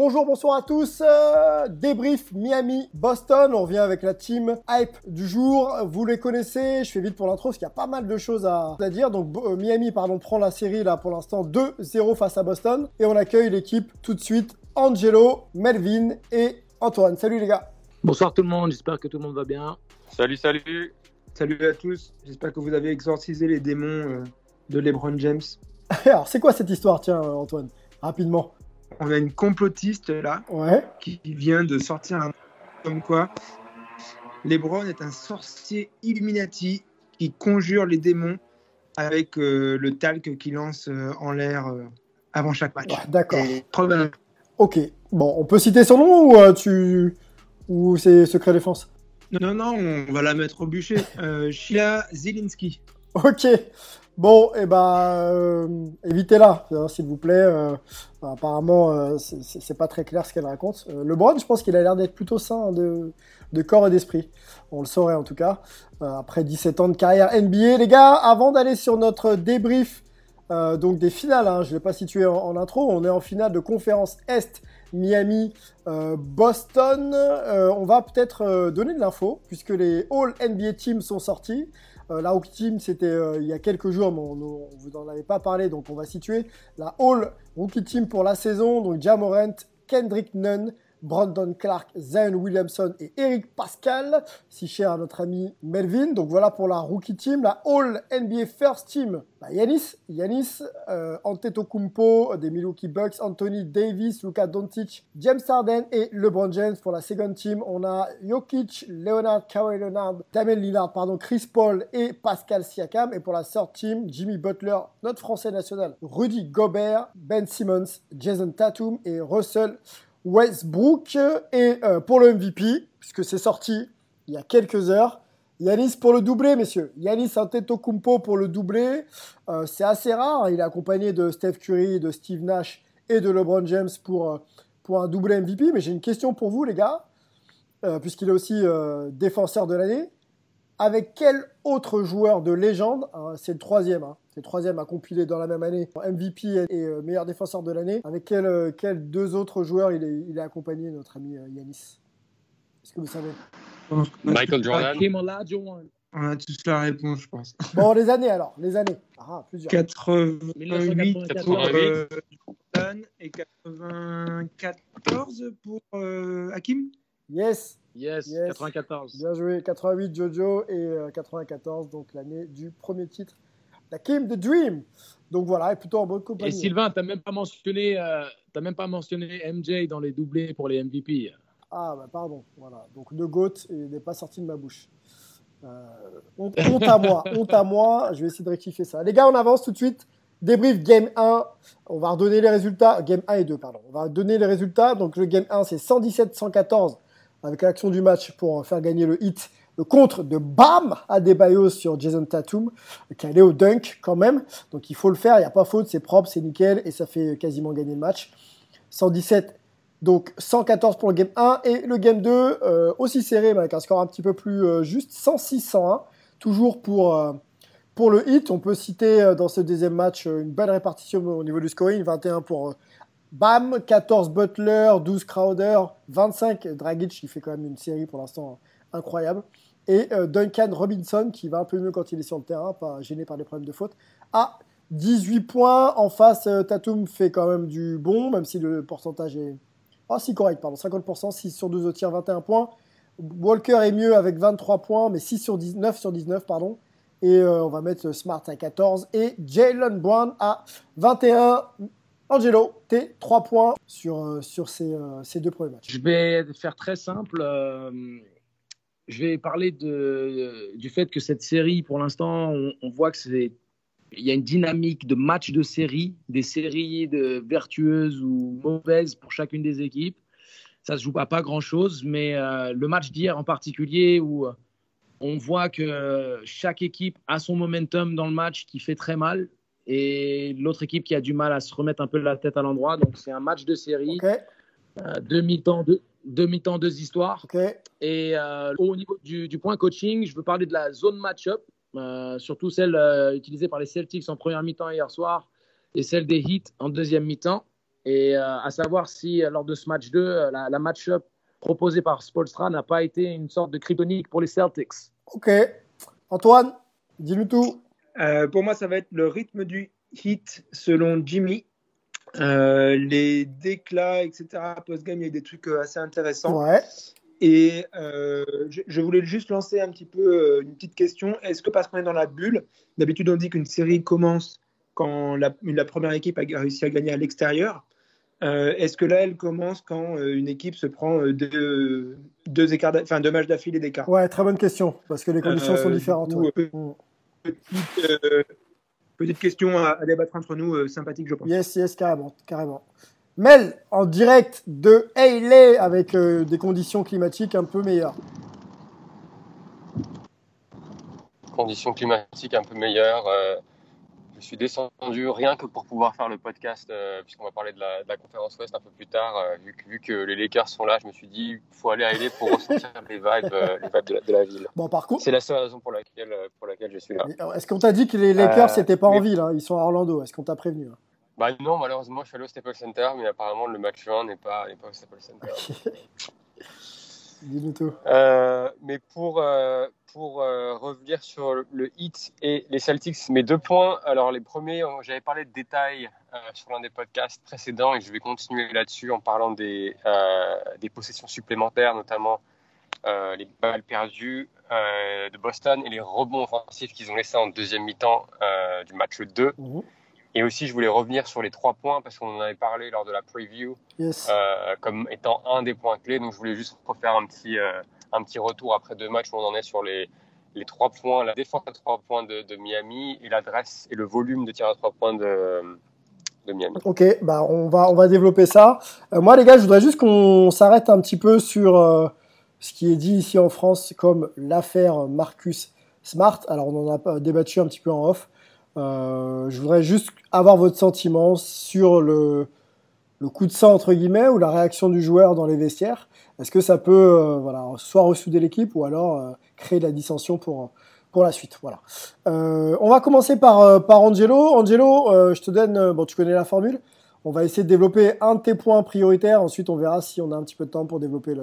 Bonjour, bonsoir à tous. Euh, débrief Miami, Boston. On revient avec la team hype du jour. Vous les connaissez. Je fais vite pour l'intro parce qu'il y a pas mal de choses à, à dire. Donc euh, Miami, pardon, prend la série là pour l'instant 2-0 face à Boston et on accueille l'équipe tout de suite. Angelo, Melvin et Antoine. Salut les gars. Bonsoir tout le monde, j'espère que tout le monde va bien. Salut, salut. Salut à tous, j'espère que vous avez exorcisé les démons euh, de LeBron James. Alors c'est quoi cette histoire, tiens Antoine, rapidement. On a une complotiste là Ouais. qui vient de sortir un comme quoi LeBron est un sorcier Illuminati qui conjure les démons avec euh, le talc qu'il lance euh, en l'air euh, avant chaque match. D'accord. Ok. Bon, on peut citer son nom ou tu ou c'est secret défense? Non, non, on va la mettre au bûcher. Sheila Zielinski. Ok. Bon, et ben, euh, évitez-la, hein, s'il vous plaît. Euh, apparemment, euh, c'est- pas très clair ce qu'elle raconte. Euh, LeBron, je pense qu'il a l'air d'être plutôt sain hein, de, corps et d'esprit. On le saurait en tout cas. Après 17 ans de carrière NBA, les gars, avant d'aller sur notre débrief donc des finales, hein, je ne l'ai pas situé en, en intro, on est en finale de conférence Est, Miami, Boston. On va peut-être donner de l'info puisque les All NBA Teams sont sortis. Euh, la Rookie Team, c'était euh, il y a quelques jours, mais on ne vous en avait pas parlé, donc on va situer la All Rookie Team pour la saison. Donc Jamorant, Kendrick Nunn, Brandon Clark, Zion Williamson et Eric Pascal, si cher à notre ami Melvin. Donc voilà pour la Rookie Team. La All NBA First Team, bah, Yanis, Yanis, euh, Antetokounmpo des Milwaukee Bucks, Anthony Davis, Luka Doncic, James Harden et LeBron James. Pour la Second Team, on a Jokic, Leonard, Kawhi Leonard, Damien Lillard, pardon, Chris Paul et Pascal Siakam. Et pour la Third Team, Jimmy Butler, notre Français national, Rudy Gobert, Ben Simmons, Jason Tatum et Russell Westbrook. Et euh, pour le MVP, puisque c'est sorti il y a quelques heures, Yanis pour le doublé, messieurs. Yanis Antetokounmpo pour le doublé. Euh, c'est assez rare. Il est accompagné de Steph Curry, de Steve Nash et de LeBron James pour, euh, pour un doublé MVP. Mais j'ai une question pour vous, les gars, puisqu'il est aussi défenseur de l'année. Avec quel autre joueur de légende, hein, c'est le troisième, hein, c'est le troisième à compiler dans la même année, MVP et, et, euh, meilleur défenseur de l'année, avec quel, euh, quels deux autres joueurs il est, il est accompagné, notre ami euh, Yanis? Est-ce que vous savez? Michael Jordan. On a tous la réponse, je pense. Bon, les années alors, les années. Ah, plusieurs. 88 pour 1994. euh, Jordan et 94 pour euh, Hakim? Yes, Yes, Yes. 94. bien joué. 88 Jojo et euh, 94, donc l'année du premier titre. La Kim the Dream. Donc voilà, et plutôt en bonne compagnie. Et Sylvain, t'as même pas mentionné, euh, t'as même pas mentionné MJ dans les doublés pour les MVP. Ah, bah pardon, voilà. Donc le GOAT n'est pas sorti de ma bouche. Euh, honte, honte à moi, honte à moi. Je vais essayer de rectifier ça. Les gars, on avance tout de suite. Débrief Game 1. On va redonner les résultats. Game 1 et 2, pardon. On va donner les résultats. Donc le Game 1, c'est 117-114 avec l'action du match pour faire gagner le hit. Le contre de Bam Adebayo sur Jason Tatum, qui allait au dunk quand même. Donc il faut le faire, il n'y a pas faute, c'est propre, c'est nickel, et ça fait quasiment gagner le match. 117 donc 114 pour le game 1 et le game 2 euh, aussi serré mais avec un score un petit peu plus euh, juste 106-101 toujours pour euh, pour le hit. On peut citer dans ce deuxième match une belle répartition au niveau du scoring. 21 pour Bam 14 Butler 12 Crowder 25 Dragic. Qui fait quand même une série pour l'instant incroyable et euh, Duncan Robinson qui va un peu mieux quand il est sur le terrain pas gêné par des problèmes de faute à 18 points en face euh, Tatum fait quand même du bon même si le pourcentage est ah, si, correct, pardon. 50%, 6 sur 2 au tir, 21 points. Walker est mieux avec 23 points, mais 6 sur 19 sur 19, pardon. Et euh, on va mettre Smart à 14 et Jalen Brown à 21. Angelo, t'es 3 points sur, sur ces, ces, deux premiers matchs. Je vais faire très simple. Je vais parler de, du fait que cette série, pour l'instant, on, on, voit que c'est il y a une dynamique de match de série, des séries de vertueuses ou mauvaises pour chacune des équipes. Ça se joue pas, pas grand-chose, mais le match d'hier en particulier où on voit que chaque équipe a son momentum dans le match qui fait très mal et l'autre équipe qui a du mal à se remettre un peu la tête à l'endroit. Donc c'est un match de série, euh, deux mi-temps, deux, deux histoires. Et euh, au niveau du, point coaching, je veux parler de la zone match-up, euh, surtout celle utilisée par les Celtics en première mi-temps hier soir et celle des Heat en deuxième mi-temps. Et à savoir si lors de ce match 2, la, la match-up proposé par Spolstra n'a pas été une sorte de kryptonique pour les Celtics. Ok. Antoine, dis-nous tout. Euh, pour moi, ça va être le rythme du hit selon Jimmy. Euh, les déclats, etc. Post-game, il y a des trucs euh, assez intéressants. Ouais. Et je, voulais juste lancer un petit peu une petite question. Est-ce que parce qu'on est dans la bulle, d'habitude on dit qu'une série commence quand la, la, première équipe a réussi à gagner à l'extérieur euh, est-ce que là, elle commence quand euh, une équipe se prend euh, deux, deux, écarts, enfin, deux matchs d'affilée d'écart? Ouais, très bonne question, parce que les conditions sont différentes. Mm. petite, question à, débattre entre nous, sympathique, je pense. Yes, yes, carrément, carrément. Mel, en direct de Hayley, avec des conditions climatiques un peu meilleures. Conditions climatiques un peu meilleures je suis descendu rien que pour pouvoir faire le podcast, euh, puisqu'on va parler de la, conférence Ouest un peu plus tard. Euh, vu, que, les Lakers sont là, je me suis dit, il faut aller à LA pour ressentir les vibes, euh, les vibes de, la, ville. Bon, par contre, c'est la seule raison pour laquelle, pour laquelle je suis là. Est-ce qu'on t'a dit que les Lakers n'étaient pas en ville hein? Ils sont à Orlando. Est-ce qu'on t'a prévenu hein? Bah non, malheureusement, je suis allé au Staples Center, mais apparemment, le match 1 n'est pas, pas au Staples Center. Dis-nous tout. mais pour, pour euh, revenir sur le hit et les Celtics, mes deux points. Alors, les premiers, euh, j'avais parlé de détails euh, sur l'un des podcasts précédents et je vais continuer là-dessus en parlant des, des possessions supplémentaires, notamment les balles perdues de Boston et les rebonds offensifs qu'ils ont laissés en deuxième mi-temps du match 2. Mhm. Et aussi, je voulais revenir sur les trois points parce qu'on en avait parlé lors de la preview comme étant un des points clés. Donc, je voulais juste refaire un petit un petit retour après deux matchs où on en est sur les, trois points, la défense à trois points de, Miami et l'adresse et le volume de tir à trois points de, de Miami. Ok, bah on va, on va développer ça. Euh, moi, les gars, je voudrais juste qu'on s'arrête un petit peu sur euh, ce qui est dit ici en France comme l'affaire Marcus Smart. Alors, on en a débattu un petit peu en off. Euh, je voudrais juste avoir votre sentiment sur le, le coup de sang entre guillemets ou la réaction du joueur dans les vestiaires. Est-ce que ça peut euh, voilà, soit ressouder l'équipe ou alors euh, créer de la dissension pour, pour la suite voilà. Euh, on va commencer par, par Angelo. Angelo, je te donne, bon, tu connais la formule. On va essayer de développer un de tes points prioritaires. Ensuite, on verra si on a un petit peu de temps pour développer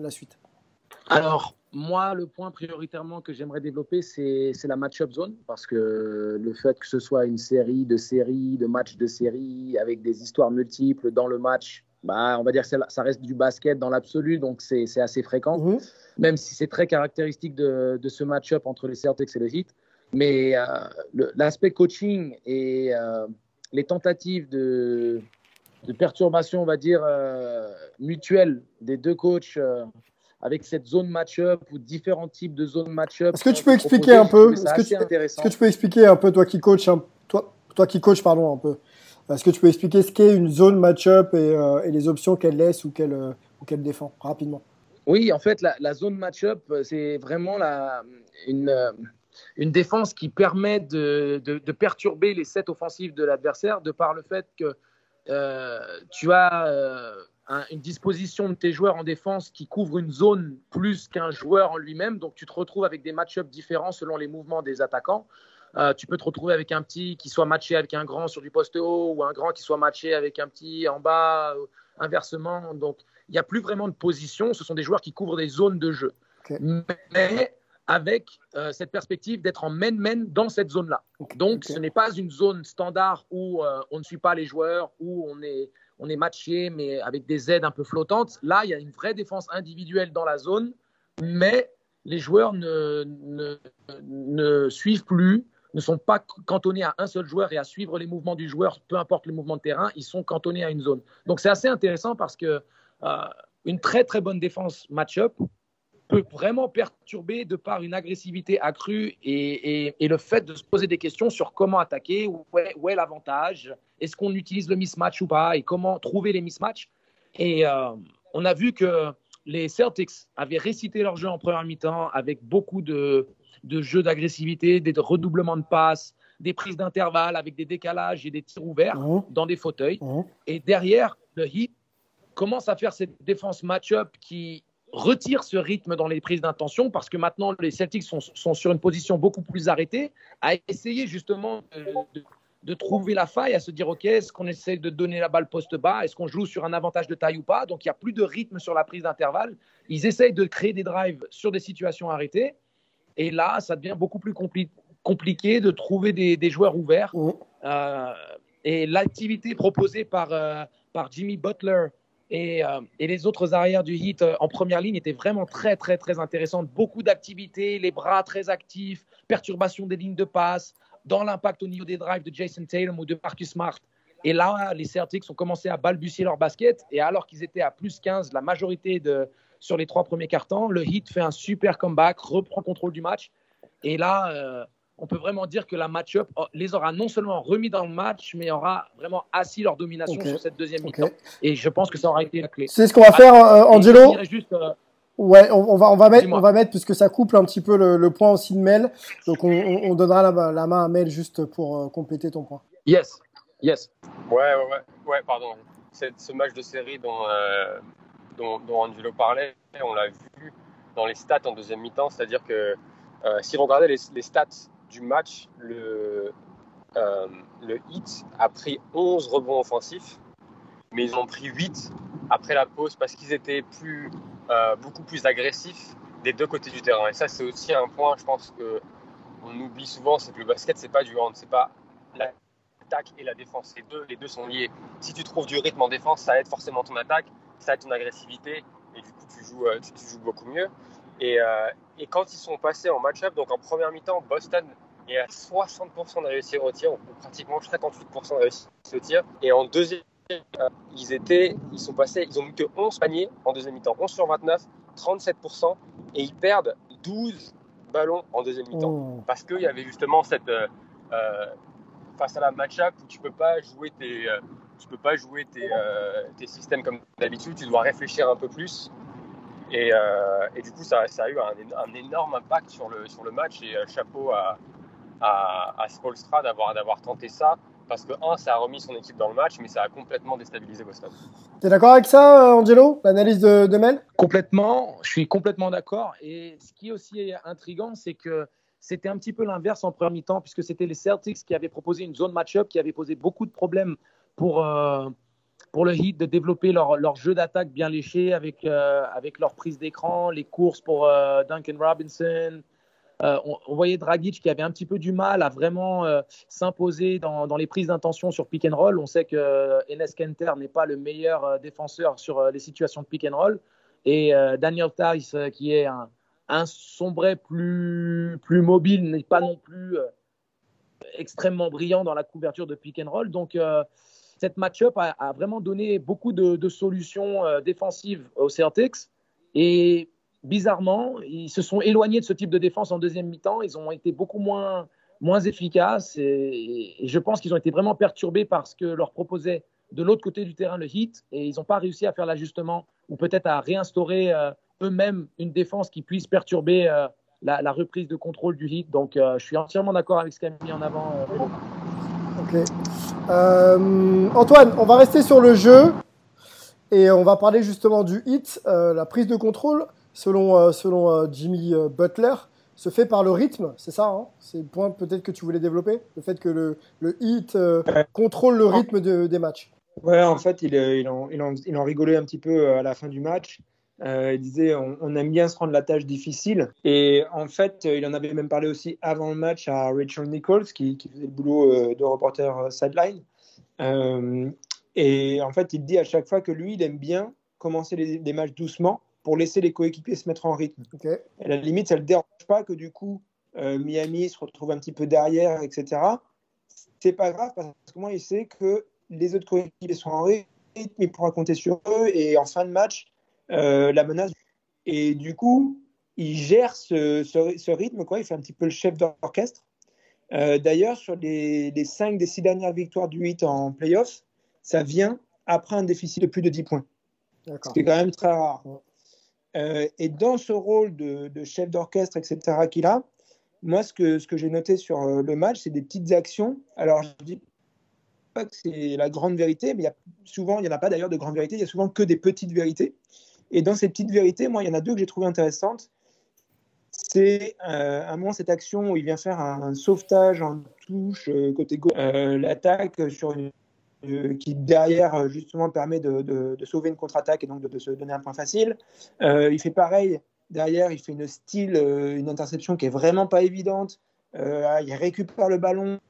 la suite. Alors, moi, le point prioritairement que j'aimerais développer, c'est la match-up zone, parce que le fait que ce soit une série de séries, de matchs de séries, avec des histoires multiples dans le match, bah, on va dire que ça reste du basket dans l'absolu, donc c'est assez fréquent, mhm. même si c'est très caractéristique de, de ce match-up entre les Celtics et le Heat. Mais euh, l'aspect coaching et euh, les tentatives de, de, perturbation, on va dire, euh, mutuelle des deux coachs avec cette zone match-up ou différents types de zones match-up. Est-ce que tu peux expliquer un peu Est-ce que, que, tu peux expliquer un peu, toi qui coach, toi, toi qui coach, pardon, un peu est-ce que tu peux expliquer ce qu'est une zone match-up et, euh, les options qu'elle laisse ou qu'elle euh, qu'elle défend rapidement? Oui, en fait, la, zone match-up, c'est vraiment la, une, une défense qui permet de, de, perturber les sets offensifs de l'adversaire de par le fait que euh, tu as une disposition de tes joueurs en défense qui couvre une zone plus qu'un joueur en lui-même. Donc tu te retrouves avec des match-ups différents selon les mouvements des attaquants. Euh, tu peux te retrouver avec un petit qui soit matché avec un grand sur du poste haut ou un grand qui soit matché avec un petit en bas, euh, inversement. Donc, il n'y a plus vraiment de position. Ce sont des joueurs qui couvrent des zones de jeu. Mais avec euh, cette perspective d'être en main-main dans cette zone-là. Donc, ce n'est pas une zone standard où on ne suit pas les joueurs, où on est, on est matché, mais avec des aides un peu flottantes. Là, il y a une vraie défense individuelle dans la zone mais les joueurs ne, suivent plus, ne sont pas cantonnés à un seul joueur et à suivre les mouvements du joueur, peu importe le mouvement de terrain, ils sont cantonnés à une zone. Donc c'est assez intéressant parce que euh, une très très bonne défense match-up peut vraiment perturber de par une agressivité accrue et, le fait de se poser des questions sur comment attaquer, où est l'avantage, est-ce qu'on utilise le mismatch ou pas, et comment trouver les mismatchs. Et euh, on a vu que les Celtics avaient récité leur jeu en première mi-temps avec beaucoup de, de jeux d'agressivité, des redoublements de passes, des prises d'intervalle avec des décalages et des tirs ouverts Mmh. dans des fauteuils. Mmh. Et derrière, le Heat commence à faire cette défense match-up qui retire ce rythme dans les prises d'intention parce que maintenant les Celtics sont, sont sur une position beaucoup plus arrêtée, à essayer justement de, de- de trouver la faille, à se dire ok, est-ce qu'on essaie de donner la balle poste bas, est-ce qu'on joue sur un avantage de taille ou pas, donc il n'y a plus de rythme sur la prise d'intervalle. Ils essayent de créer des drives sur des situations arrêtées et là, ça devient beaucoup plus compli- compliqué de trouver des, des joueurs ouverts. Mmh. Euh, et l'activité proposée par, euh, par Jimmy Butler et, euh, et les autres arrières du Heat euh, en première ligne était vraiment très, très, très intéressante. Beaucoup d'activités, les bras très actifs, perturbation des lignes de passe, dans l'impact au niveau des drives de Jason Tatum ou de Marcus Smart. Et là, les Celtics ont commencé à balbutier leur basket. Et alors qu'ils étaient à plus 15, la majorité de, sur les trois premiers quarts-temps, le Heat fait un super comeback, reprend contrôle du match. Et là, euh, on peut vraiment dire que la match-up oh, les aura non seulement remis dans le match, mais aura vraiment assis leur domination sur cette deuxième mi-temps. Et je pense que ça aura été la clé. C'est ce qu'on va faire, euh, je Angelo. dirais juste, euh, Ouais, on, on va on va mettre on va mettre puisque ça couple un petit peu le, le point aussi de Mel. Donc on, on- on donnera la, la main à Mel juste pour euh, compléter ton point. yes, yes. Ouais, ouais, ouais, ouais, pardon. C'est ce match de série dont, euh, dont, dont Angelo parlait, on l'a vu dans les stats en deuxième mi-temps, c'est-à-dire que euh, si on regardait les, les stats du match, le, euh, le Heat a pris 11 rebonds offensifs, mais ils ont pris 8 après la pause parce qu'ils étaient plus, euh, beaucoup plus agressifs des deux côtés du terrain. Et ça, c'est aussi un point, je pense que on oublie souvent, c'est que le basket, c'est pas du hand, c'est pas l'attaque et la défense. Les deux, les deux sont liés. Si tu trouves du rythme en défense, ça aide forcément ton attaque, ça aide ton agressivité, et du coup, tu joues, euh, tu, joues beaucoup mieux. Et, euh, et quand ils sont passés en match-up, donc en première mi-temps, Boston est à 60% de réussir au tir, ou pratiquement 58% de réussir au tir. Et en deuxième, ils étaient, ils sont passés, ils ont mis que 11 paniers en deuxième mi-temps, 11 sur 29, 37%, et ils perdent 12 ballons en deuxième mi-temps Mmh. parce qu'il y avait justement cette euh, euh, face à la match-up où tu peux pas jouer tes euh, tu peux pas jouer tes, euh, tes systèmes comme d'habitude, tu dois réfléchir un peu plus. Et, euh, et du coup, ça, ça a eu un, éno- un énorme impact sur le, sur le match. Et euh, chapeau à, à, à Spoelstra d'avoir d'avoir tenté ça. Parce que, un, ça a remis son équipe dans le match, mais ça a complètement déstabilisé Boston. T'es d'accord avec ça, euh, Angelo L'analyse de, de Mel? Complètement, je suis complètement d'accord. Et ce qui est aussi intriguant, c'est que c'était un petit peu l'inverse en première mi-temps, puisque c'était les Celtics qui avaient proposé une zone match-up qui avait posé beaucoup de problèmes pour, euh, pour le Heat de développer leur, leur jeu d'attaque bien léché avec, euh, avec leur prise d'écran, les courses pour euh, Duncan Robinson. Euh, on, voyait Dragic qui avait un petit peu du mal à vraiment euh, s'imposer dans, les prises d'intention sur pick and roll. On sait que euh, Enes Kanter n'est pas le meilleur défenseur sur les situations de pick and roll. Et Daniel Tice, qui est un, un plus, mobile, n'est pas non plus extrêmement brillant dans la couverture de pick and roll. Donc, cette match-up a, vraiment donné beaucoup de, solutions euh, défensive aux Celtics. Et bizarrement, ils se sont éloignés de ce type de défense en deuxième mi-temps. Ils ont été beaucoup moins, moins efficaces. Et, je pense qu'ils ont été vraiment perturbés par ce que leur proposait de l'autre côté du terrain le Heat. Et ils n'ont pas réussi à faire l'ajustement ou peut-être à réinstaurer euh, eux-mêmes une défense qui puisse perturber euh, la, reprise de contrôle du Heat. Donc, euh, je suis entièrement d'accord avec ce qu'a mis en avant. Melo. Ok. Euh, Antoine, on va rester sur le jeu et on va parler justement du hit. La prise de contrôle, selon, euh, selon euh, Jimmy euh, Butler, se fait par le rythme, c'est ça hein? C'est le point peut-être que tu voulais développer? Le fait que le, le hit euh, contrôle le rythme de- des matchs. Ouais, en fait, il, il, en, il, en, il en rigolait un petit peu à la fin du match. Euh, il disait on, on aime bien se rendre la tâche difficile. Et en fait, il en avait même parlé aussi avant le match à Rachel Nichols, qui, qui faisait le boulot de reporter sideline. Euh, et en fait, il dit à chaque fois que lui, il aime bien commencer les, les matchs doucement pour laisser les coéquipiers se mettre en rythme. À la limite, ça ne le dérange pas que du coup, euh, Miami se retrouve un petit peu derrière, etc. C'est pas grave parce que moi, il sait que les autres coéquipiers sont en rythme, il pourra compter sur eux et en fin de match, euh, la menace. Et du coup, il gère ce, ce- ce rythme, quoi. Il fait un petit peu le chef d'orchestre. Euh, D'ailleurs, sur les, les 5 des 6 dernières victoires du 8 en playoffs, ça vient après un déficit de plus de 10 points D'accord. ce qui est quand même très rare. Euh, et dans ce rôle de, chef d'orchestre, etc., qu'il a, moi, ce que, j'ai noté sur euh, le match, c'est des petites actions. Alors, je ne dis pas que c'est la grande vérité, mais il souvent, il n'y en a pas d'ailleurs de grande vérité, il y a souvent que des petites vérités. Et dans ces petites vérités, moi, il y en a deux que j'ai trouvées intéressantes. C'est euh, à un moment cette action où il vient faire un, sauvetage en touche euh, côté gauche, euh, l'attaque sur une euh, qui derrière euh, justement permet de, sauver une contre-attaque et donc de, se donner un point facile. Euh, il fait pareil derrière, il fait une style, euh, une interception qui est vraiment pas évidente. Euh, il récupère le ballon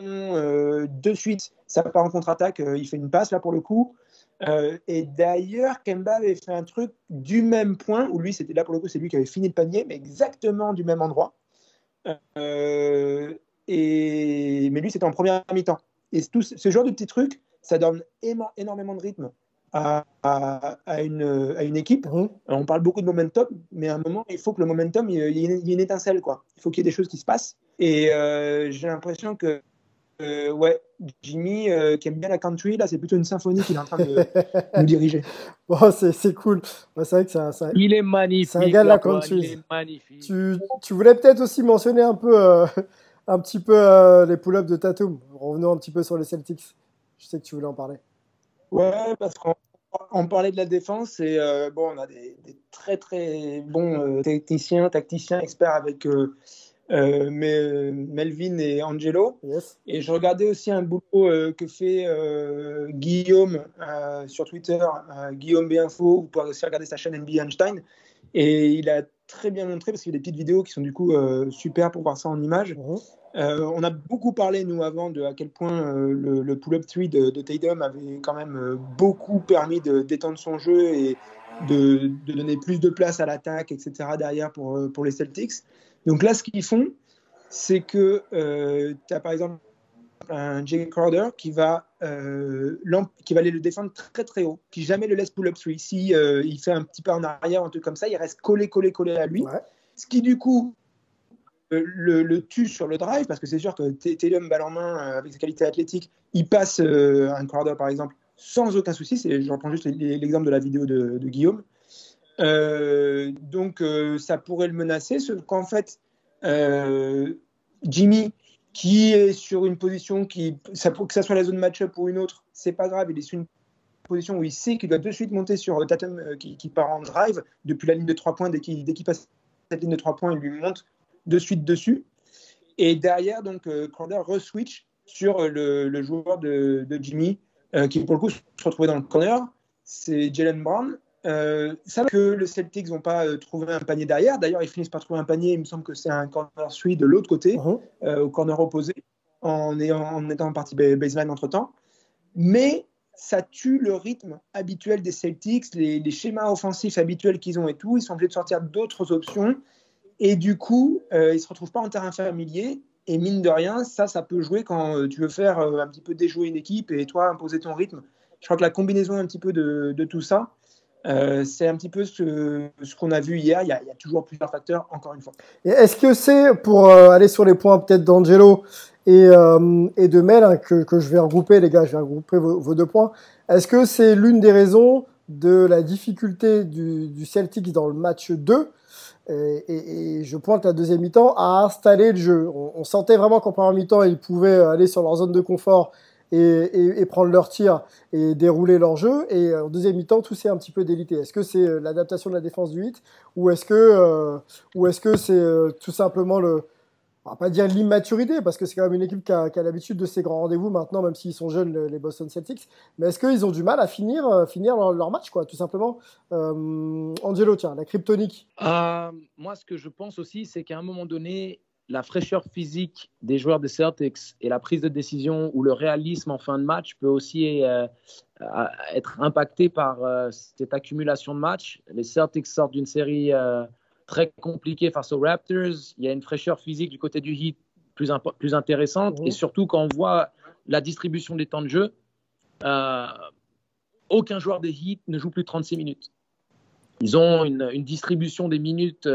euh, de suite, ça part en contre-attaque, euh, il fait une passe là pour le coup. Euh, et d'ailleurs, Kemba avait fait un truc du même point où lui, c'était là pour le coup, c'est lui qui avait fini le panier, mais exactement du même endroit. Euh, et... Mais lui, c'était en première mi-temps. Et tout ce genre de petits trucs, ça donne énormément de rythme à, à- à une, à une équipe. Mhm. On parle beaucoup de momentum, mais à un moment, il faut que le momentum, il y ait il y ait une, il y ait une étincelle. Quoi. Il faut qu'il y ait des choses qui se passent. Et euh, j'ai l'impression que euh, ouais, Jimmy, euh, qui aime bien la country, là, c'est plutôt une symphonie qu'il est en train de nous diriger. Bon, c'est cool. Ouais, c'est vrai que ça, ça- Il est magnifique. C'est un gars de la country. Il est magnifique. Tu, tu voulais peut-être aussi mentionner un peu, euh, un petit peu euh, les pull-ups de Tatum. Revenons un petit peu sur les Celtics. Je sais que tu voulais en parler. Ouais, parce qu'on on parlait de la défense et euh, bon, on a des, des très très bons euh, techniciens, tacticiens, experts avec euh, mais- Melvin et Angelo. Yes. Et je regardais aussi un boulot que fait Guillaume sur Twitter, Guillaume Binfo, vous pouvez aussi regarder sa chaîne NBA Einstein. Et il a très bien montré, parce qu'il y a des petites vidéos qui sont du coup euh, super pour voir ça en images. Mhm. Euh, on a beaucoup parlé, nous, avant, de à quel point euh, le, le pull-up 3 de, de Tatum avait quand même euh, beaucoup permis de d'étendre son jeu et de, de donner plus de place à l'attaque, etc., derrière pour, pour les Celtics. Donc là, ce qu'ils font, c'est que tu as par exemple un Jay Crowder qui va, qui va aller le défendre très très haut, qui jamais le laisse pull-up 3. Si il fait un petit pas en arrière, un truc comme ça, il reste collé, collé, collé à lui. Ouais. Ce qui du coup le, le tue sur le drive, parce que c'est sûr que T- Tatum, balle en main, euh, avec ses qualités athlétiques, il passe euh, un Crowder par exemple sans aucun souci. Je reprends juste l'exemple de la vidéo de, Guillaume. Euh, donc euh, ça pourrait le menacer, sauf qu'en fait, euh, Jimmy, qui est sur une position qui, ça, que ça soit la zone match-up ou une autre, c'est pas grave, il est sur une position où il sait qu'il doit de suite monter sur Tatum euh, qui, part en drive depuis la ligne de 3 points. Dès qu'il dès qu'il passe cette ligne de 3 points, il lui monte de suite dessus. Et derrière, donc, euh, Crowder re-switch sur euh, le, le joueur de, de Jimmy, euh, qui pour le coup se retrouvait dans le corner. C'est Jalen Brown. Euh, ça que le Celtics n'ont pas euh, trouvé un panier derrière. D'ailleurs, ils finissent par trouver un panier. Il me semble que c'est un corner suite de l'autre côté, euh, au corner opposé, en, ayant, en étant en partie ba- baseline entre temps. Mais ça tue le rythme habituel des Celtics, les, les schémas offensifs habituels qu'ils ont et tout. Ils sont obligés de sortir d'autres options. Et du coup, euh, ils ne se retrouvent pas en terrain familier. Et mine de rien, ça, ça peut jouer quand euh, tu veux faire euh, un petit peu déjouer une équipe et toi imposer ton rythme. Je crois que la combinaison un petit peu de, tout ça, euh, c'est un petit peu ce, qu'on a vu hier. Il y, a, toujours plusieurs facteurs, encore une fois. Est-ce que c'est, pour aller sur les points peut-être d'Angelo et, de Mel, hein, que, je vais regrouper, les gars, je vais regrouper vos, vos deux points, est-ce que c'est l'une des raisons de la difficulté du, du Celtics dans le match 2 et, je pointe la deuxième mi-temps à installer le jeu. On, sentait vraiment qu'en première mi-temps, ils pouvaient aller sur leur zone de confort et, prendre leur tir et dérouler leur jeu. Et en deuxième mi-temps, tout s'est un petit peu délité. Est-ce que c'est l'adaptation de la défense du 8 ou est-ce que euh, ou que c'est euh, tout simplement le on va pas dire l'immaturité parce que c'est quand même une équipe qui a, l'habitude de ces grands rendez-vous maintenant, même s'ils sont jeunes, le- les Boston Celtics. Mais est-ce qu'ils ont du mal à finir, euh, leur, match, quoi, tout simplement? Euh, Angelo, tiens, la kryptonique. Euh, moi, ce que je pense aussi, c'est qu'à un moment donné, la fraîcheur physique des joueurs des Celtics et la prise de décision ou le réalisme en fin de match peut aussi être impacté par cette accumulation de matchs. Les Celtics sortent d'une série très compliquée face aux Raptors. Il y a une fraîcheur physique du côté du Heat plus, plus intéressante. Et surtout, quand on voit la distribution des temps de jeu, aucun joueur des Heat ne joue plus de 36 minutes. Ils ont une, une distribution des minutes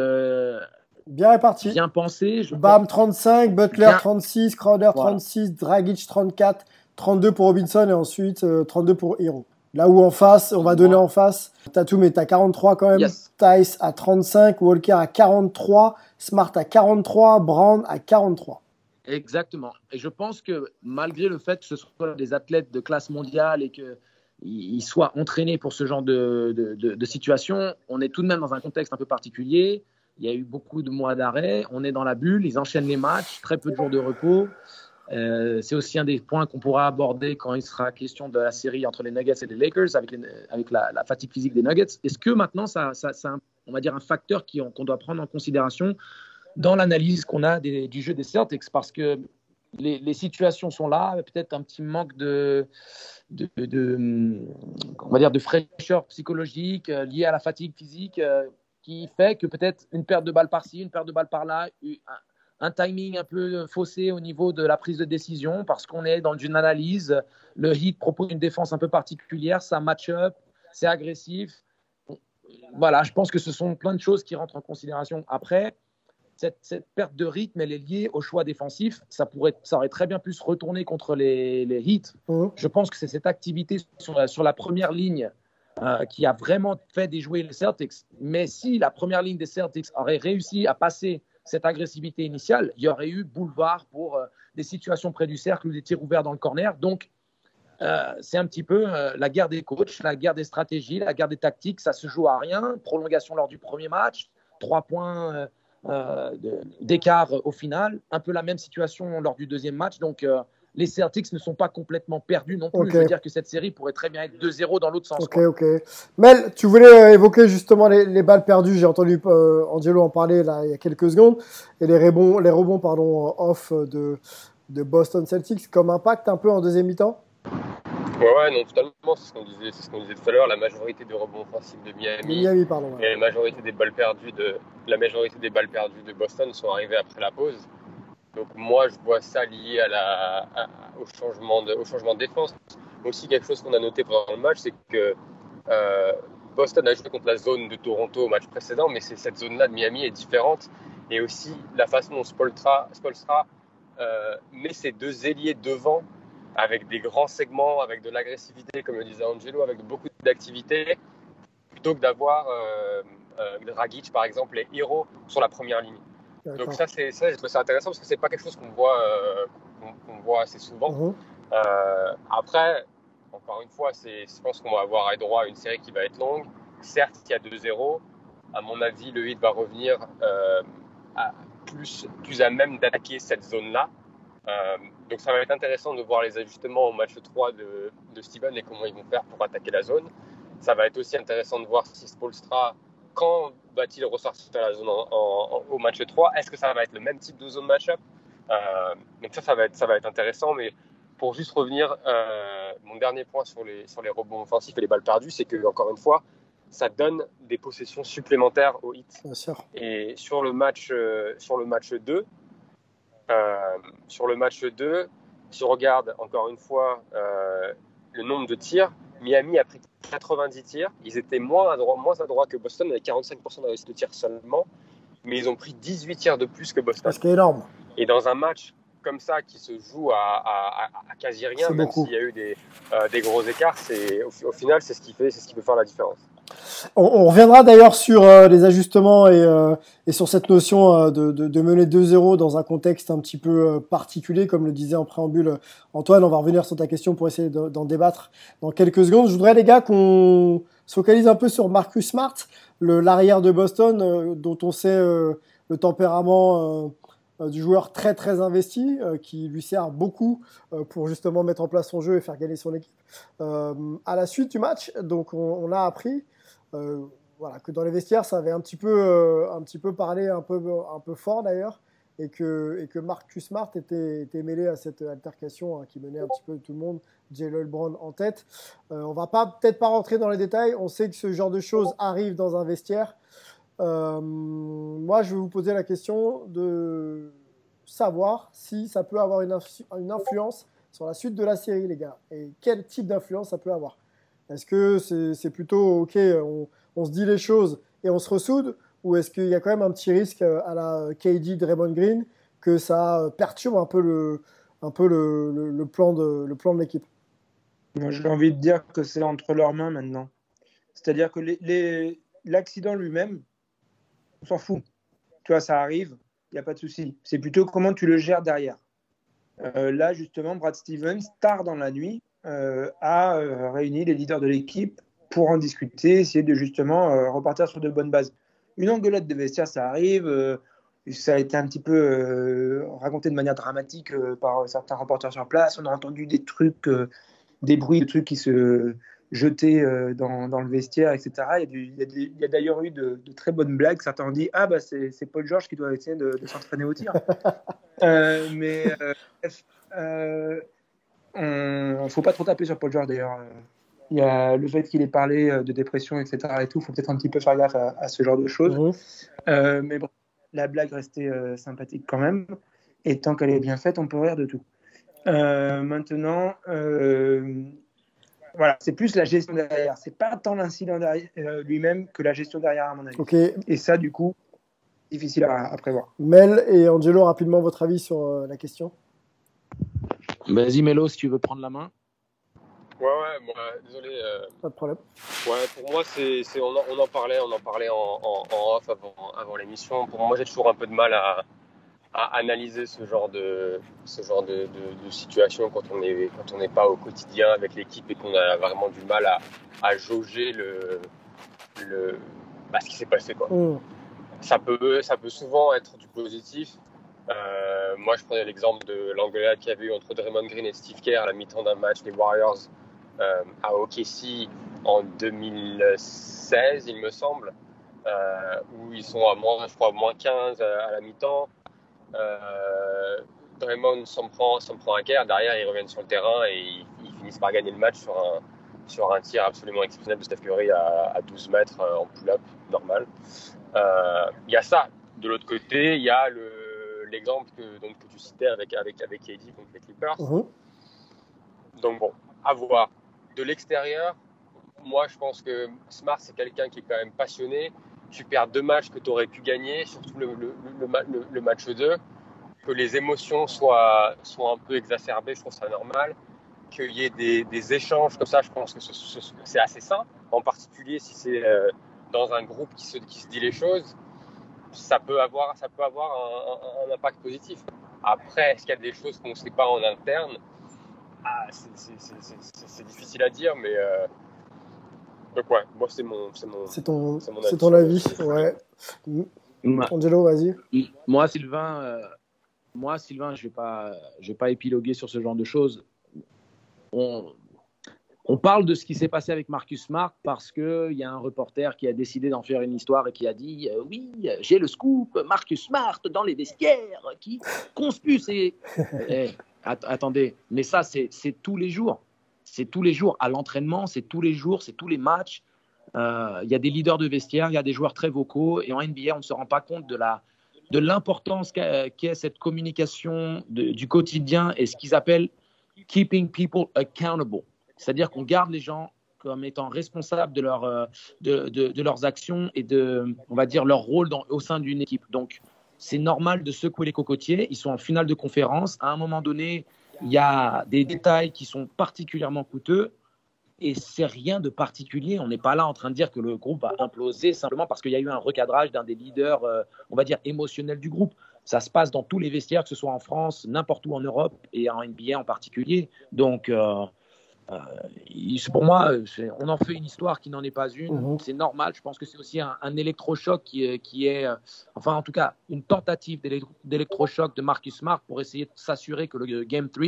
Bien réparti. Bien pensé. Bam 35, Butler 36, Crowder 36, Dragic 34, 32 pour Robinson et ensuite 32 euh, pour Hero. Là où en face, on va donner en face, Tatum est à 43 quand même, Tice à 35, Walker à 43, Smart à 43, Brown à 43. Exactement. Et je pense que malgré le fait que ce soit des athlètes de classe mondiale et qu'ils soient entraînés pour ce genre de, de, de situation, on est tout de même dans un contexte un peu particulier. Il y a eu beaucoup de mois d'arrêt. On est dans la bulle. Ils enchaînent les matchs. Très peu de jours de repos. Euh, c'est aussi un des points qu'on pourra aborder quand il sera question de la série entre les Nuggets et les Lakers avec, la, fatigue physique des Nuggets. Est-ce que maintenant, ça, on va dire un facteur qu'on doit prendre en considération dans l'analyse qu'on a du jeu des Celtics? Parce que les, les situations sont là, peut-être un petit manque de, de, de, on va dire de fraîcheur psychologique euh, liée à la fatigue physique. Euh, qui fait que peut-être une perte de balle par-ci, une perte de balle par-là, un, timing un peu faussé au niveau de la prise de décision parce qu'on est dans une analyse. Le Heat propose une défense un peu particulière, ça match-up, c'est agressif. Voilà, je pense que ce sont plein de choses qui rentrent en considération. Après, cette, perte de rythme, elle est liée au choix défensif. Ça, pourrait, ça aurait très bien pu se retourner contre les, les Heat. Mmh. Je pense que c'est cette activité sur sur la première ligne euh, qui a vraiment fait déjouer les Celtics. Mais si la première ligne des Celtics aurait réussi à passer cette agressivité initiale, il y aurait eu boulevard pour euh, des situations près du cercle ou des tirs ouverts dans le corner. Donc, euh, c'est un petit peu la guerre des coachs, la guerre des stratégies, la guerre des tactiques. Ça se joue à rien. Prolongation lors du premier match, trois points d'écart au final. Un peu la même situation lors du deuxième match. Donc, les Celtics ne sont pas complètement perdus non plus. Je veux dire que cette série pourrait très bien être 2-0 dans l'autre sens. Ok, ok. Mel, tu voulais euh, évoquer justement les, balles perdues. J'ai entendu euh, Angelo en parler là, il y a quelques secondes. Et les rebonds, les rebonds pardon, off de, de Boston Celtics comme impact un peu en deuxième mi-temps? Ouais, ouais, non, totalement. C'est ce qu'on disait, ce disait, tout à l'heure. La majorité des rebonds offensifs de Miami, Miami pardon, et la majorité des balles perdues de la majorité des balles perdues de Boston sont arrivées après la pause. Donc moi, je vois ça lié au, changement de, défense. Aussi, quelque chose qu'on a noté pendant le match, c'est que euh, Boston a joué contre la zone de Toronto au match précédent, mais cette zone-là de Miami est différente. Et aussi la façon dont Spolstra, euh, met ses deux ailiers devant avec des grands segments, avec de l'agressivité, comme le disait Angelo, avec beaucoup d'activité, plutôt que d'avoir euh, euh, Dragic, par exemple, et Hero sur la première ligne. Donc ça, c'est ça, ça intéressant parce que c'est pas quelque chose qu'on voit, euh, qu'on voit assez souvent. Mhm. Euh, après, encore une fois, c'est, je pense qu'on va avoir droit à une série qui va être longue. Certes, il y a 2-0. À mon avis, le 8 va revenir euh, à plus, plus à même d'attaquer cette zone-là. Donc ça va être intéressant de voir les ajustements au match 3 de, de Steven et comment ils vont faire pour attaquer la zone. Ça va être aussi intéressant de voir si Spolstra quand va-t-il ressortir la zone au match 3 Est-ce que ça va être le même type de zone match-up? Euh, Donc ça, ça va, être, ça va être intéressant. Mais pour juste revenir, euh, mon dernier point sur les, sur les rebonds offensifs et les balles perdues, c'est que, encore une fois, ça donne des possessions supplémentaires au hit. Bien sûr. Et sur le match, euh, sur le match 2, sur le match 2, si on regarde encore une fois le nombre de tirs, Miami a pris 90 tirs. Ils étaient moins adroits, moins adroits que Boston, avec 45% de réussite de tir seulement. Mais ils ont pris 18 tirs de plus que Boston. C'est énorme. Et dans un match comme ça qui se joue à, quasi rien, même s'il y a eu des, euh, des gros écarts, au, au final, c'est ce qui fait, c'est ce qui peut faire la différence. On, reviendra d'ailleurs sur euh, les ajustements et, euh, et, sur cette notion euh, de, mener 2-0 dans un contexte un petit peu particulier, comme le disait en préambule Antoine. On va revenir sur ta question pour essayer d'en débattre dans quelques secondes. Je voudrais les gars qu'on se focalise un peu sur Marcus Smart, l'arrière de Boston, dont on sait le tempérament du joueur très très investi, qui lui sert beaucoup pour justement mettre en place son jeu et faire gagner son équipe. à la suite du match, donc on, on a appris voilà, que dans les vestiaires, ça avait un petit peu, euh, un peu parlé, un peu, un peu fort d'ailleurs, et que, et que Marcus Smart était, était mêlé à cette altercation hein, qui menait un petit peu tout le monde, Jalen Brown en tête. Euh, on va pas peut-être pas rentrer dans les détails. On sait que ce genre de choses arrive dans un vestiaire. Euh, moi, je vais vous poser la question de savoir si ça peut avoir une, une influence sur la suite de la série, les gars. Et quel type d'influence ça peut avoir Est-ce que c'est plutôt, OK, on, se dit les choses et on se ressoude Ou est-ce qu'il y a quand même un petit risque à la KD Draymond Green que ça perturbe un peu le, plan de l'équipe? Moi, j'ai envie de dire que c'est entre leurs mains maintenant. C'est-à-dire que l'accident lui-même, on s'en fout. Tu vois, ça arrive, il n'y a pas de souci. C'est plutôt comment tu le gères derrière. Euh, là, justement, Brad Stevens, tard dans la nuit, euh, a euh, réuni les leaders de l'équipe pour en discuter, essayer de justement repartir sur de bonnes bases. Une engueulade de vestiaire, ça arrive. ça a été un petit peu raconté de manière dramatique par certains reporters sur place. On a entendu des trucs, des bruits, des trucs qui se jeté euh, dans, le vestiaire, etc. Il y a, d'ailleurs eu de, très bonnes blagues. Certains ont dit Ah, bah, c'est Paul George qui doit essayer de, s'entraîner au tir. euh, mais euh, ne faut pas trop taper sur Paul George d'ailleurs. Il y a le fait qu'il ait parlé euh, de dépression, etc. et tout. Faut peut-être un petit peu faire gaffe à, ce genre de choses. Mmh. mais bon, la blague restait sympathique quand même. Et tant qu'elle est bien faite, on peut rire de tout. maintenant, voilà, c'est plus la gestion derrière. C'est pas tant l'incident euh, lui-même que la gestion derrière, à mon avis. Et ça, du coup, difficile à, prévoir. Mel et Angelo, rapidement votre avis sur euh, la question? Vas-y, Melo, si tu veux prendre la main. Ouais, ouais, moi, désolé. Euh, pas de problème. Ouais, pour moi, c'est, on, on, en parlait, on en parlait en, en off avant, avant l'émission. Pour moi, j'ai toujours un peu de mal à, à analyser ce genre de ce genre de, de, de situation quand on est quand on n'est pas au quotidien avec l'équipe et qu'on a vraiment du mal à, à jauger le le bah, ce qui s'est passé quoi. Mm. Ça peut ça peut souvent être du positif. Euh, moi, je prenais l'exemple de l'engueulade qu'il y avait eu entre Draymond Green et Steve Kerr à la mi-temps d'un match des Warriors euh, à OKC en 2016, il me semble, euh, où ils sont à moins, je crois, moins 15 à la mi-temps. Draymond s'en prend, prend un quart. Derrière, ils reviennent sur le terrain et ils, finissent par gagner le match sur un, tir absolument exceptionnel de Steph Curry à, 12 mètres en pull-up normal. Il y a ça. De l'autre côté, il y a l'exemple que, donc, que tu citais avec, avec, avec KD contre les Clippers. Mhm. Donc bon, à voir. De l'extérieur, moi je pense que Smart c'est quelqu'un qui est quand même passionné, tu perds deux matchs que tu aurais pu gagner, surtout le, le, le, le, match 2, que les émotions soient, soient un peu exacerbées, je trouve ça normal. Qu'il y ait des, des, échanges comme ça, je pense que c'est assez sain. En particulier si c'est euh, dans un groupe qui se, qui se dit les choses, ça peut avoir, ça peut avoir un, un, impact positif. Après, est-ce qu'il y a des choses qu'on ne sait pas en interne? Ah, C'est difficile à dire, mais euh, donc ouais, moi c'est mon, c'est mon, c'est ton, c'est ton avis, ouais. Angelo, vas-y. Moi, Sylvain, euh, moi, Sylvain, je vais pas, je vais pas épiloguer sur ce genre de choses. On, on parle de ce qui s'est passé avec Marcus Smart parce qu'il y a un reporter qui a décidé d'en faire une histoire et qui a dit euh, Oui, j'ai le scoop, Marcus Smart dans les vestiaires qui conspue et eh, attendez, mais ça, c'est tous les jours c'est tous les jours à l'entraînement, c'est tous les jours, c'est tous les matchs. Euh, il y a des leaders de vestiaire, il y a des joueurs très vocaux, et en NBA, on ne se rend pas compte de la de l'importance qu'est cette communication du quotidien et ce qu'ils appellent keeping people accountable, c'est-à-dire qu'on garde les gens comme étant responsables de, leur, euh, de, de, leurs actions et de, on va dire, leur rôle au sein d'une équipe. Donc, c'est normal de secouer les cocotiers. Ils sont en finale de conférence. À un moment donné, il y a des détails qui sont particulièrement coûteux et c'est rien de particulier. On n'est pas là en train de dire que le groupe va imploser simplement parce qu'il y a eu un recadrage d'un des leaders, euh, on va dire, émotionnels du groupe. Ça se passe dans tous les vestiaires, que ce soit en France, n'importe où en Europe et en NBA en particulier. Donc, euh, pour moi, on en fait une histoire qui n'en est pas une. Mhm. C'est normal. Je pense que c'est aussi un, électrochoc qui est, qui est, euh, enfin, en tout cas, une tentative d'électrochoc de Marcus Smart pour essayer de s'assurer que le Game 3,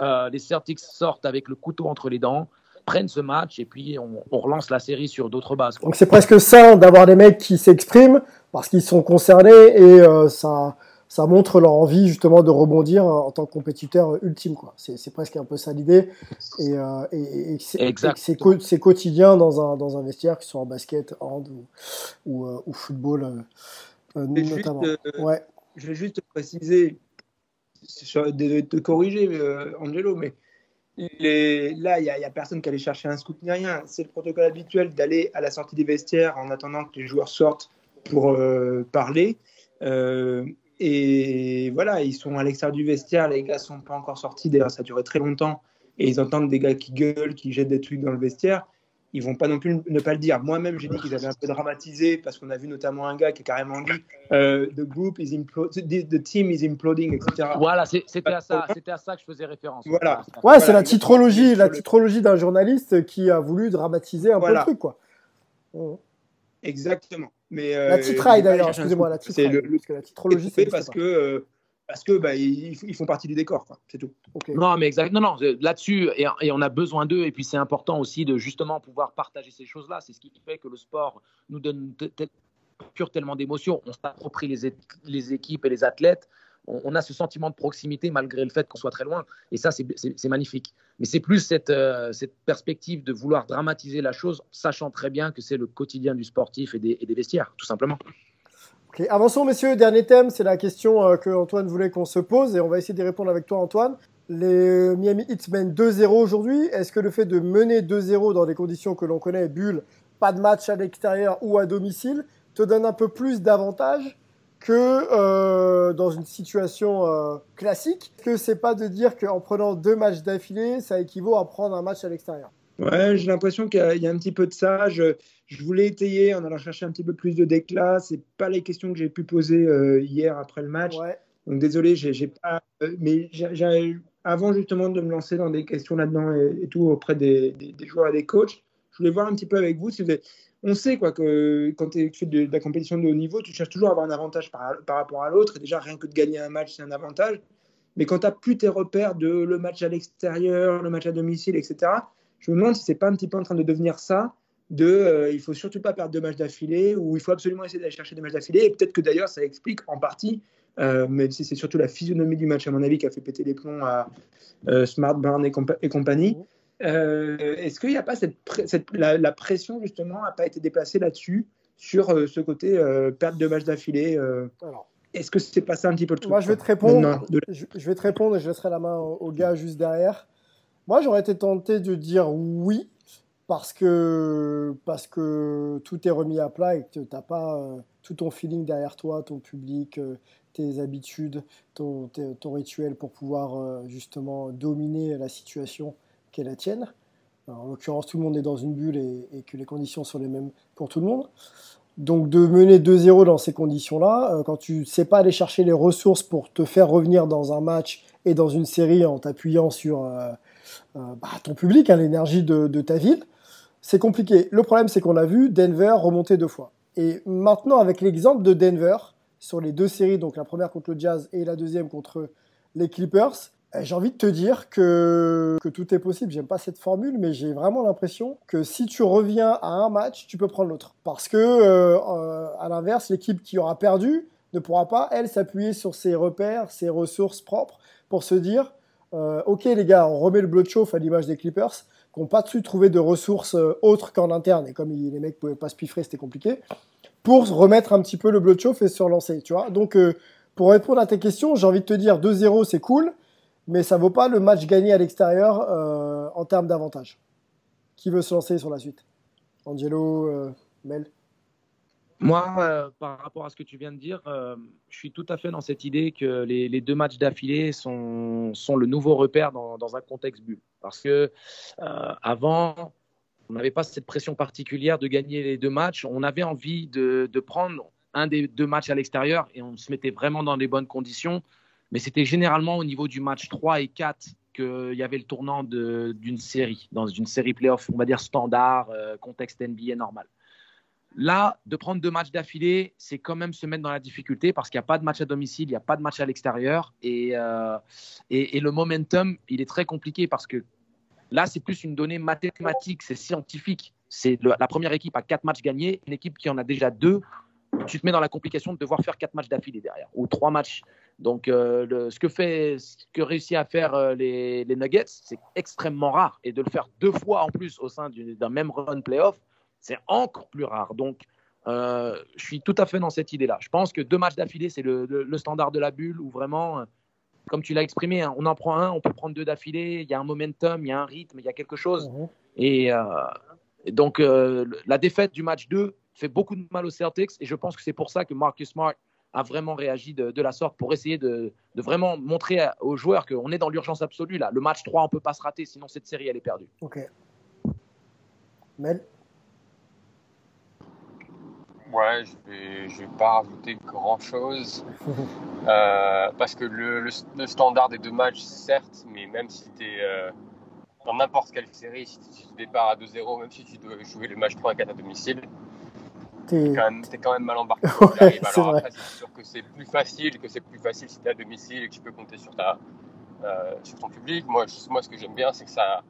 euh, les Celtics sortent avec le couteau entre les dents, prennent ce match et puis on, relance la série sur d'autres bases. Donc c'est presque sain d'avoir des mecs qui s'expriment parce qu'ils sont concernés et ça ça montre leur envie justement de rebondir en tant que compétiteur ultime. Quoi. C'est, c'est presque un peu ça l'idée. Et, euh, et, et c'est, c'est, co- c'est quotidien dans un, dans un vestiaire, que ce soit en basket, hand ou, ou, euh, ou football euh, euh, juste, notamment. euh, Ouais. Je vais juste préciser, désolé de te corriger, euh, Angelo, mais les- là, il n'y a, personne qui allait chercher un scoop ni rien. C'est le protocole habituel d'aller à la sortie des vestiaires en attendant que les joueurs sortent pour euh, parler. Euh, et voilà, ils sont à l'extérieur du vestiaire, les gars sont pas encore sortis. D'ailleurs, ça a duré très longtemps. Et ils entendent des gars qui gueulent, qui jettent des trucs dans le vestiaire. Ils vont pas non plus ne pas le dire. Moi-même, j'ai dit qu'ils avaient un peu dramatisé parce qu'on a vu notamment un gars qui a carrément dit euh, the group is imploding, the, the team is imploding, etc. Voilà, c'était à ça, c'était à ça que je faisais référence. Voilà. Ouais, c'est la titrologie, la titrologie d'un journaliste qui a voulu dramatiser un peu le truc, quoi. Exactement. Mais, euh, La titraille d'ailleurs, excusez-moi, la titraille. le, le parce que la titrologie, fait c'est parce que, euh, parce que bah, ils, ils font partie du décor, quoi. C'est tout. Non, mais exact. Non, non. euh, Là-dessus, et, et on a besoin d'eux. Et puis c'est important aussi de justement pouvoir partager ces choses-là. C'est ce qui fait que le sport nous donne procure tellement d'émotions. On s'approprie les, é- les équipes et les athlètes. On, a ce sentiment de proximité malgré le fait qu'on soit très loin. Et ça, c'est- magnifique. Mais c'est plus cette, euh, cette perspective de vouloir dramatiser la chose, sachant très bien que c'est le quotidien du sportif et des, vestiaires, tout simplement. Ok, avançons messieurs, dernier thème, c'est la question euh, que Antoine voulait qu'on se pose et on va essayer d'y répondre avec toi Antoine. Les Miami Heat mènent 2-0 aujourd'hui. Est-ce que le fait de mener 2-0 dans des conditions que l'on connaît, bulle, pas de match à l'extérieur ou à domicile, te donne un peu plus d'avantages que euh, dans une situation euh, classique Que c'est pas de dire qu'en prenant deux matchs d'affilée, ça équivaut à prendre un match à l'extérieur Ouais, j'ai l'impression qu'il y, a- il y a un petit peu de ça. Je, je voulais étayer en allant chercher un petit peu plus de déclat. C'est pas les questions que j'ai pu poser euh, hier après le match. Ouais. Donc désolé, j'ai pas. mais avant justement de me lancer dans des questions là-dedans et, et tout auprès des, des- des joueurs et des coachs, je voulais voir un petit peu avec vous si vous avez- On sait quoi que quand tu fais de, la compétition de haut niveau, tu cherches toujours à avoir un avantage par, par rapport à l'autre. Et déjà, rien que de gagner un match, c'est un avantage. Mais quand tu n'as plus tes repères de le match à l'extérieur, le match à domicile, etc., je me demande si c'est pas un petit peu en train de devenir ça, de euh, il faut surtout pas perdre deux matchs d'affilée, ou il faut absolument essayer d'aller chercher des matchs d'affilée. Et peut-être que d'ailleurs, ça explique en partie, euh, même si c'est surtout la physionomie du match, à mon avis, qui a fait péter les plombs à euh, Smart, Barn et, compa- et compagnie. Est-ce qu'il n'y a pas cette, la, la pression, justement, n'a pas été déplacée là-dessus, sur euh, ce côté euh, perdre deux matchs d'affilée euh, Est-ce que c'est pas ça un petit peu le truc Moi, je vais te répondre. Non, de- Je, je vais te répondre et je laisserai la main au, au gars juste derrière. Moi, j'aurais été tenté de dire oui parce que, parce que tout est remis à plat et que tu n'as pas euh, tout ton feeling derrière toi, ton public, euh, tes habitudes, ton, rituel pour pouvoir euh, justement dominer la situation qui la tienne. En l'occurrence, tout le monde est dans une bulle et, que les conditions sont les mêmes pour tout le monde. Donc de mener 2-0 dans ces conditions-là, euh, quand tu ne sais pas aller chercher les ressources pour te faire revenir dans un match et dans une série en t'appuyant sur euh, euh, bah, ton public, hein, l'énergie de, ta ville, c'est compliqué. Le problème, c'est qu'on a vu Denver remonter deux fois. Et maintenant, avec l'exemple de Denver, sur les deux séries, donc la première contre le Jazz et la deuxième contre les Clippers, j'ai envie de te dire que, que tout est possible. J'aime pas cette formule, mais j'ai vraiment l'impression que si tu reviens à un match, tu peux prendre l'autre. Parce que, euh, euh, à l'inverse, l'équipe qui aura perdu ne pourra pas, elle, s'appuyer sur ses repères, ses ressources propres pour se dire euh, Ok, les gars, on remet le bloc de chauffe à l'image des Clippers, qui n'ont pas su trouver de ressources euh, autres qu'en interne. Et comme les mecs ne pouvaient pas se piffrer, c'était compliqué. Pour remettre un petit peu le bloc de chauffe et se relancer, tu vois. Donc, euh, pour répondre à tes questions, j'ai envie de te dire 2-0, c'est cool mais ça vaut pas le match gagné à l'extérieur euh, en termes d'avantage. Qui veut se lancer sur la suite? Angelo, euh, Mel? Moi, euh, par rapport à ce que tu viens de dire, je suis tout à fait dans cette idée que les, deux matchs d'affilée sont, le nouveau repère dans, un contexte bulle. Parce que avant, on n'avait pas cette pression particulière de gagner les deux matchs. On avait envie de prendre un des deux matchs à l'extérieur et on se mettait vraiment dans les bonnes conditions. Mais c'était généralement au niveau du match 3 et 4 qu'il y avait le tournant d'une série, dans une série playoff, on va dire standard, euh, contexte NBA normal. Là, de prendre deux matchs d'affilée, c'est quand même se mettre dans la difficulté parce qu'il n'y a pas de match à domicile, il n'y a pas de match à l'extérieur. Et, euh, et, et le momentum, il est très compliqué parce que là, c'est plus une donnée mathématique, c'est scientifique. C'est la première équipe à quatre matchs gagnés, une équipe qui en a déjà deux. Tu te mets dans la complication de devoir faire quatre matchs d'affilée derrière, ou trois matchs Donc, le, ce, que fait, ce que réussit à faire les, les, Nuggets, c'est extrêmement rare. Et de le faire deux fois en plus au sein d'un même run playoff, c'est encore plus rare. Donc, je suis tout à fait dans cette idée-là. Je pense que deux matchs d'affilée, c'est le, le, standard de la bulle où vraiment comme tu l'as exprimé, hein, on en prend un, on peut prendre deux d'affilée, il y a un momentum, il y a un rythme, il y a quelque chose. Mhm. Et, euh, donc, euh, la défaite du match 2 fait beaucoup de mal aux Celtics et je pense que c'est pour ça que Marcus Smart a vraiment réagi de, la sorte pour essayer de, vraiment montrer aux joueurs qu'on est dans l'urgence absolue. Là. Le match 3, on ne peut pas se rater, sinon cette série, elle est perdue. Ok. Mel? Ouais, je vais, je vais pas rajouter grand chose. Euh, parce que le, le, standard des deux matchs, certes, mais même si tu es euh, dans n'importe quelle série, si tu départ à 2-0, même si tu dois jouer le match 3 à 4 à domicile, tu es, quand même mal embarqué. ouais, Alors après, c'est sûr que c'est plus facile, que c'est plus facile si tu es à domicile et que tu peux compter sur, ta, euh, sur ton public. Moi, moi ce que j'aime bien, c'est que ça,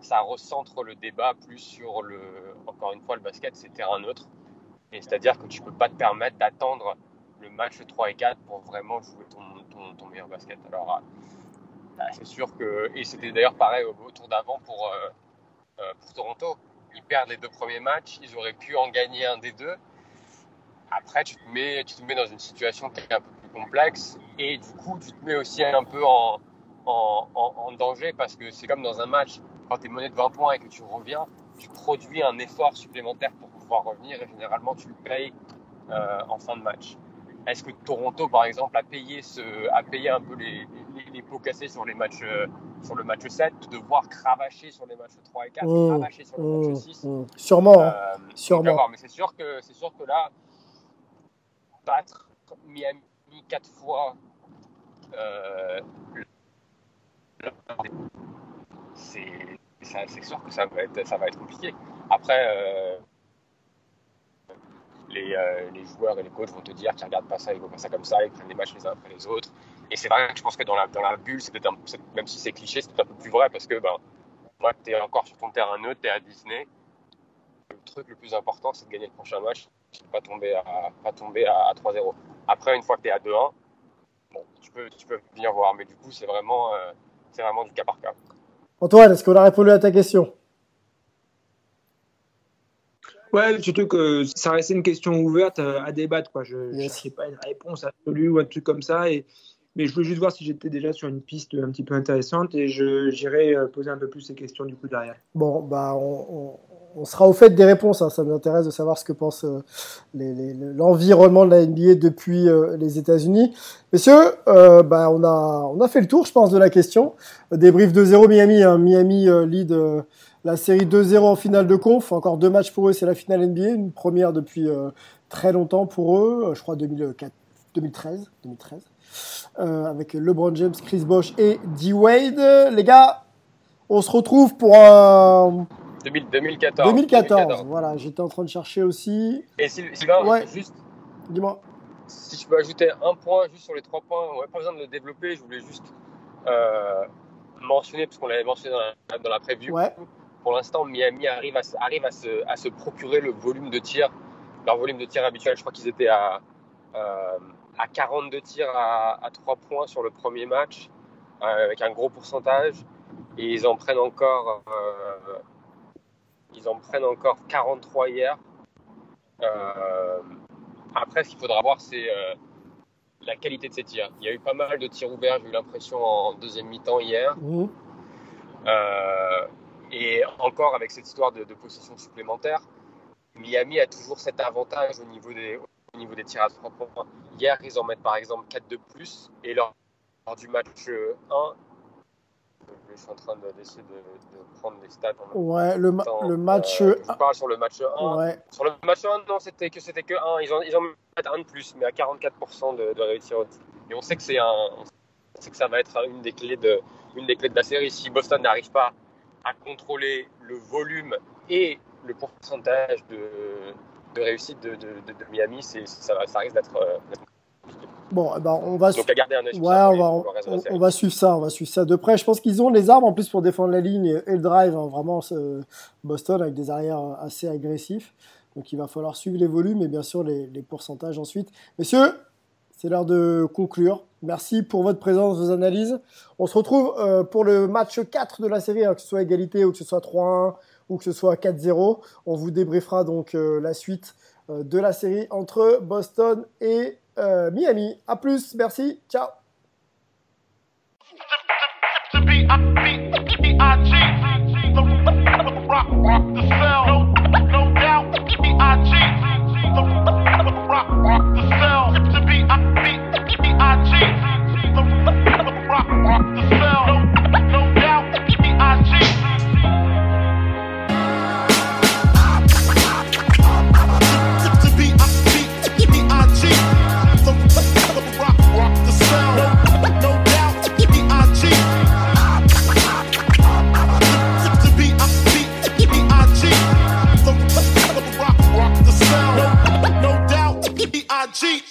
ça recentre le débat plus sur le, encore une fois, le basket, c'est terrain neutre c'est-à-dire que tu ne peux pas te permettre d'attendre le match 3 et 4 pour vraiment jouer ton, ton, meilleur basket. Alors, euh, bah, c'est sûr que. Et c'était d'ailleurs pareil au, tour d'avant pour, euh, euh, pour Toronto. Ils perdent les deux premiers matchs, ils auraient pu en gagner un des deux. Après, tu te mets, tu te mets dans une situation qui est un peu plus complexe et du coup, tu te mets aussi un peu en, en, en danger parce que c'est comme dans un match, quand tu es mené de 20 points et que tu reviens, tu produis un effort supplémentaire pour revenir et généralement tu le payes euh, en fin de match. Est-ce que Toronto, par exemple, a payé, ce, a payé un peu les, les, pots cassés sur, les matchs, euh, sur le match 7, de devoir cravacher sur les matchs 3 et 4, mmh, cravacher sur le match 6 mmh, mmh. Sûrement. Hein. Euh, sûrement. Mais c'est sûr, que, sûr que là, battre Miami 4 fois, c'est sûr que ça va être, ça va être compliqué. Après, euh, les, joueurs et les coachs vont te dire qu'ils regardent pas ça, ils voient pas ça comme ça, ils prennent les matchs les uns après les autres. Et c'est vrai que je pense que dans la, dans la bulle, c'est même si c'est cliché, c'est un peu plus vrai parce que ben, moi, tu es encore sur ton terrain neutre, tu es à Disney. Le truc le plus important, c'est de gagner le prochain match, pas tomber à, pas tomber à, 3-0. Après, une fois que tu es à 2-1, bon, tu, peux, tu peux venir voir, mais du coup, c'est vraiment, euh, c'est vraiment du cas par cas. Antoine, est-ce qu'on a répondu à ta question? Ouais, surtout que ça restait une question ouverte à débattre. Quoi. Je ne sais pas une réponse absolue ou un truc comme ça. Et, mais je voulais juste voir si j'étais déjà sur une piste un petit peu intéressante et j'irai euh, poser un peu plus ces questions du coup derrière. Bon, bah, on, on, sera au fait des réponses. Hein. Ça m'intéresse de savoir ce que pense euh, l'environnement de la NBA depuis euh, les États-Unis. Messieurs, bah, on, a, on a fait le tour, je pense, de la question. Débrief 2-0 Miami. Hein. Miami lead la série 2-0 en finale de conf, encore deux matchs pour eux, c'est la finale NBA, une première depuis euh, très longtemps pour eux, euh, je crois 2004, 2013, 2013 avec LeBron James, Chris Bosh et D Wade. Les gars, on se retrouve pour un 2014. 2014. Voilà, j'étais en train de chercher aussi. Et Sylvain, ouais. juste. Dis-moi. Si je peux ajouter un point juste sur les trois points, on n'a pas besoin de le développer. Je voulais juste euh, mentionner, parce qu'on l'avait mentionné dans la, dans la preview. Ouais pour l'instant, Miami arrive, à, arrive à, se, à, se, procurer le volume de tir, leur volume de tir habituel. Je crois qu'ils étaient à, euh, à 42 tirs à, à, 3 points sur le premier match, euh, avec un gros pourcentage. Et ils en prennent encore, ils en prennent encore 43 hier. Euh, après, ce qu'il faudra voir, c'est euh, la qualité de ces tirs. Il y a eu pas mal de tirs ouverts, j'ai eu l'impression, en deuxième mi-temps hier. Mmh. Euh, et encore avec cette histoire de, possession supplémentaire, Miami a toujours cet avantage au niveau des, au niveau des tirs à trois points. Hier, ils en mettent par exemple 4 de plus. Et lors, du match 1, je suis en train d'essayer de, prendre les stats. En ouais, le, le match. Euh, je parle sur le match 1. Ouais. Sur le match 1, non, c'était que c'était que 1. Ils en, ils en mettent un de plus, mais à 44% de, de réussite. Et on sait que c'est un, que ça va être une des clés de, une des clés de la série. Si Boston n'arrive pas à contrôler le volume et le pourcentage de, de réussite de, de, de Miami, ça, ça, risque d'être. Bon, eh ben on va, Donc, à garder un ouais, on, va, on, va suivre ça, on va suivre ça de près. Je pense qu'ils ont les armes en plus pour défendre la ligne et le drive, hein, vraiment Boston avec des arrières assez agressifs. Donc il va falloir suivre les volumes et bien sûr les, les pourcentages ensuite. Messieurs, c'est l'heure de conclure. Merci pour votre présence, vos analyses. On se retrouve euh, pour le match 4 de la série, hein, que ce soit égalité ou que ce soit 3-1 ou que ce soit 4-0. On vous débriefera donc euh, la suite euh, de la série entre Boston et Miami. A plus, merci, ciao. cheat.